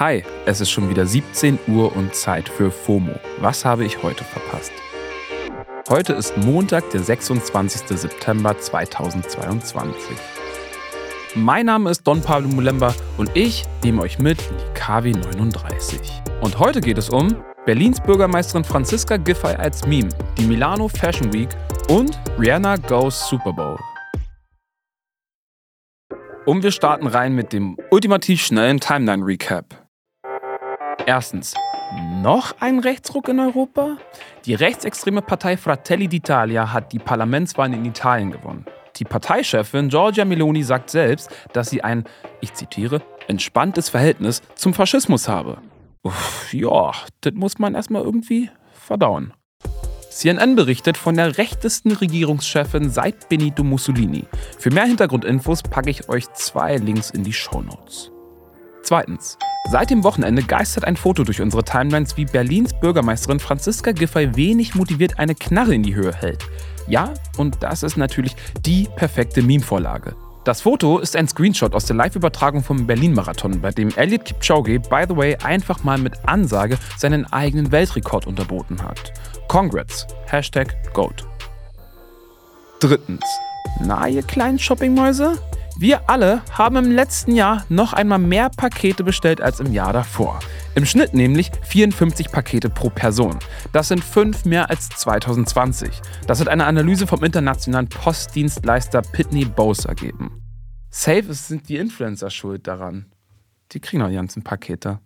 Hi, es ist schon wieder 17 Uhr und Zeit für FOMO. Was habe ich heute verpasst? Heute ist Montag, der 26. September 2022. Mein Name ist Don Pablo Mulemba und ich nehme euch mit in die KW 39. Und heute geht es um Berlins Bürgermeisterin Franziska Giffey als Meme, die Milano Fashion Week und Rihanna Goes Super Bowl. Und wir starten rein mit dem ultimativ schnellen Timeline Recap. Erstens, noch ein Rechtsruck in Europa? Die rechtsextreme Partei Fratelli d'Italia hat die Parlamentswahlen in Italien gewonnen. Die Parteichefin Giorgia Meloni sagt selbst, dass sie ein, ich zitiere, entspanntes Verhältnis zum Faschismus habe. Uff, ja, das muss man erstmal irgendwie verdauen. CNN berichtet von der rechtesten Regierungschefin seit Benito Mussolini. Für mehr Hintergrundinfos packe ich euch zwei Links in die Shownotes. Zweitens. Seit dem Wochenende geistert ein Foto durch unsere Timelines, wie Berlins Bürgermeisterin Franziska Giffey wenig motiviert eine Knarre in die Höhe hält. Ja, und das ist natürlich die perfekte Meme-Vorlage. Das Foto ist ein Screenshot aus der Live-Übertragung vom Berlin-Marathon, bei dem Elliot Kipchoge, by the way, einfach mal mit Ansage seinen eigenen Weltrekord unterboten hat. Congrats. Hashtag GOAT. Drittens. Na, ihr kleinen Shoppingmäuse? Wir alle haben im letzten Jahr noch einmal mehr Pakete bestellt als im Jahr davor. Im Schnitt nämlich 54 Pakete pro Person. Das sind fünf mehr als 2020. Das hat eine Analyse vom internationalen Postdienstleister Pitney Bowes ergeben. Safe sind die Influencer schuld daran. Die kriegen auch die ganzen Pakete.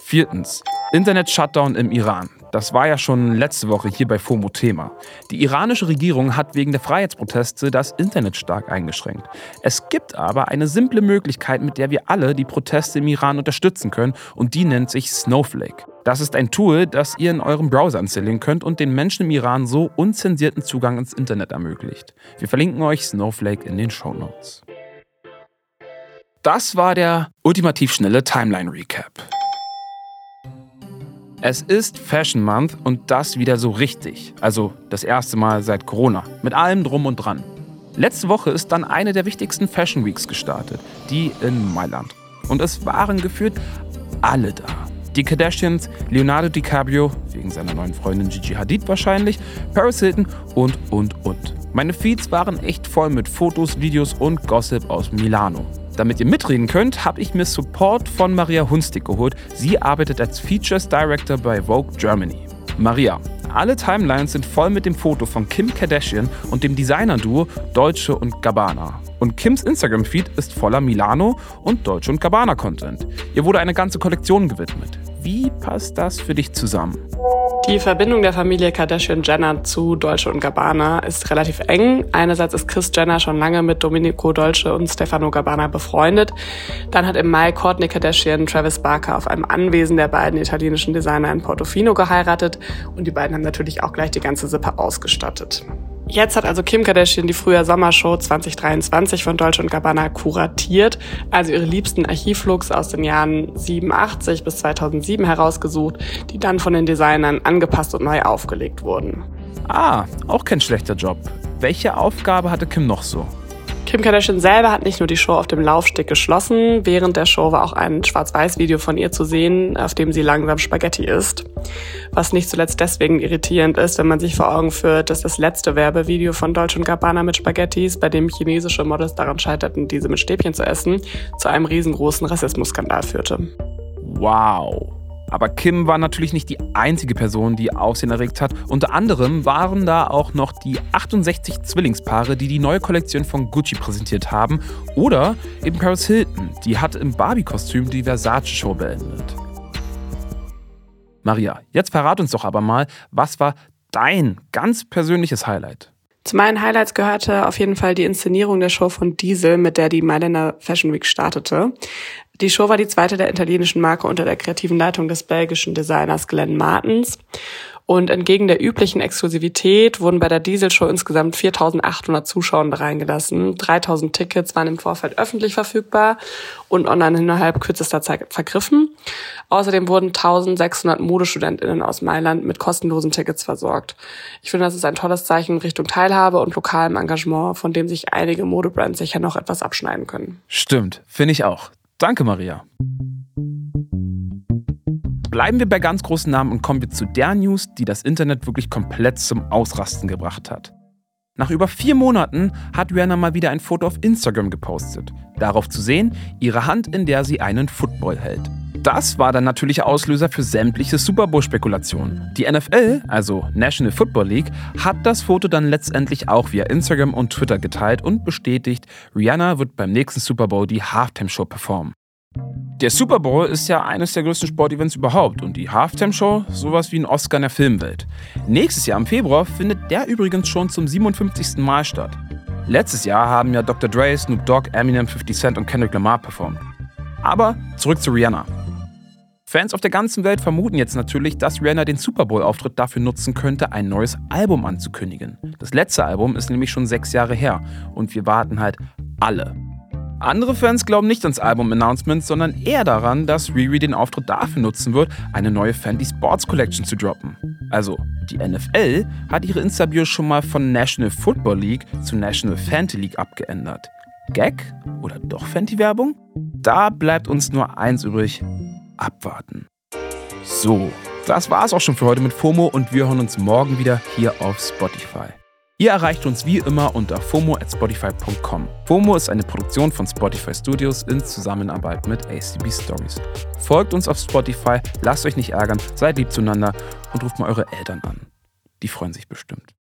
Viertens. Internet-Shutdown im Iran. Das war ja schon letzte Woche hier bei FOMO Thema. Die iranische Regierung hat wegen der Freiheitsproteste das Internet stark eingeschränkt. Es gibt aber eine simple Möglichkeit, mit der wir alle die Proteste im Iran unterstützen können und die nennt sich Snowflake. Das ist ein Tool, das ihr in eurem Browser installieren könnt und den Menschen im Iran so unzensierten Zugang ins Internet ermöglicht. Wir verlinken euch Snowflake in den Show Notes. Das war der ultimativ schnelle Timeline Recap. Es ist Fashion Month und das wieder so richtig. Also das erste Mal seit Corona. Mit allem drum und dran. Letzte Woche ist dann eine der wichtigsten Fashion Weeks gestartet, die in Mailand. Und es waren geführt alle da. Die Kardashians, Leonardo DiCaprio, wegen seiner neuen Freundin Gigi Hadid wahrscheinlich, Paris Hilton und, und, und. Meine Feeds waren echt voll mit Fotos, Videos und Gossip aus Milano. Damit ihr mitreden könnt, habe ich mir Support von Maria Hunstig geholt. Sie arbeitet als Features Director bei Vogue Germany. Maria, alle Timelines sind voll mit dem Foto von Kim Kardashian und dem Designer-Duo Deutsche und Gabbana. Und Kims Instagram-Feed ist voller Milano und Deutsche und Gabbana-Content. Ihr wurde eine ganze Kollektion gewidmet. Wie passt das für dich zusammen? Die Verbindung der Familie Kardashian-Jenner zu Dolce und Gabbana ist relativ eng. Einerseits ist Chris Jenner schon lange mit Domenico Dolce und Stefano Gabbana befreundet. Dann hat im Mai Courtney Kardashian Travis Barker auf einem Anwesen der beiden italienischen Designer in Portofino geheiratet und die beiden haben natürlich auch gleich die ganze Sippe ausgestattet. Jetzt hat also Kim Kardashian die früher Sommershow 2023 von Dolce Gabbana kuratiert, also ihre liebsten Archivlooks aus den Jahren 87 bis 2007 herausgesucht, die dann von den Designern angepasst und neu aufgelegt wurden. Ah, auch kein schlechter Job. Welche Aufgabe hatte Kim noch so? Kim Kardashian selber hat nicht nur die Show auf dem Laufsteg geschlossen, während der Show war auch ein Schwarz-Weiß-Video von ihr zu sehen, auf dem sie langsam Spaghetti isst. Was nicht zuletzt deswegen irritierend ist, wenn man sich vor Augen führt, dass das letzte Werbevideo von Dolce Gabbana mit Spaghettis, bei dem chinesische Models daran scheiterten, diese mit Stäbchen zu essen, zu einem riesengroßen Rassismusskandal führte. Wow. Aber Kim war natürlich nicht die einzige Person, die Aufsehen erregt hat. Unter anderem waren da auch noch die 68 Zwillingspaare, die die neue Kollektion von Gucci präsentiert haben. Oder eben Paris Hilton, die hat im Barbie-Kostüm die Versace-Show beendet. Maria, jetzt verrat uns doch aber mal, was war dein ganz persönliches Highlight? Zu meinen Highlights gehörte auf jeden Fall die Inszenierung der Show von Diesel, mit der die Mailänder Fashion Week startete. Die Show war die zweite der italienischen Marke unter der kreativen Leitung des belgischen Designers Glenn Martens. Und entgegen der üblichen Exklusivität wurden bei der Diesel-Show insgesamt 4.800 Zuschauer reingelassen. 3.000 Tickets waren im Vorfeld öffentlich verfügbar und online innerhalb kürzester Zeit vergriffen. Außerdem wurden 1.600 ModestudentInnen aus Mailand mit kostenlosen Tickets versorgt. Ich finde, das ist ein tolles Zeichen Richtung Teilhabe und lokalem Engagement, von dem sich einige Modebrands sicher noch etwas abschneiden können. Stimmt, finde ich auch. Danke, Maria. Bleiben wir bei ganz großen Namen und kommen wir zu der News, die das Internet wirklich komplett zum Ausrasten gebracht hat. Nach über vier Monaten hat Rihanna mal wieder ein Foto auf Instagram gepostet. Darauf zu sehen, ihre Hand, in der sie einen Football hält. Das war der natürliche Auslöser für sämtliche Super Bowl-Spekulationen. Die NFL, also National Football League, hat das Foto dann letztendlich auch via Instagram und Twitter geteilt und bestätigt, Rihanna wird beim nächsten Super Bowl die Halftime-Show performen. Der Super Bowl ist ja eines der größten Sportevents überhaupt und die Halftime-Show sowas wie ein Oscar in der Filmwelt. Nächstes Jahr im Februar findet der übrigens schon zum 57. Mal statt. Letztes Jahr haben ja Dr. Dre, Snoop Dogg, Eminem, 50 Cent und Kendrick Lamar performt. Aber zurück zu Rihanna. Fans auf der ganzen Welt vermuten jetzt natürlich, dass Rihanna den Super Bowl-Auftritt dafür nutzen könnte, ein neues Album anzukündigen. Das letzte Album ist nämlich schon sechs Jahre her und wir warten halt alle. Andere Fans glauben nicht ans Album-Announcement, sondern eher daran, dass Riri den Auftritt dafür nutzen wird, eine neue Fendi Sports Collection zu droppen. Also, die NFL hat ihre Insta-Bio schon mal von National Football League zu National Fenty League abgeändert. Gag oder doch Fenty-Werbung? Da bleibt uns nur eins übrig, abwarten. So, das war's auch schon für heute mit FOMO und wir hören uns morgen wieder hier auf Spotify. Ihr erreicht uns wie immer unter fomo@spotify.com. FOMO ist eine Produktion von Spotify Studios in Zusammenarbeit mit ACB Stories. Folgt uns auf Spotify, lasst euch nicht ärgern, seid lieb zueinander und ruft mal eure Eltern an. Die freuen sich bestimmt.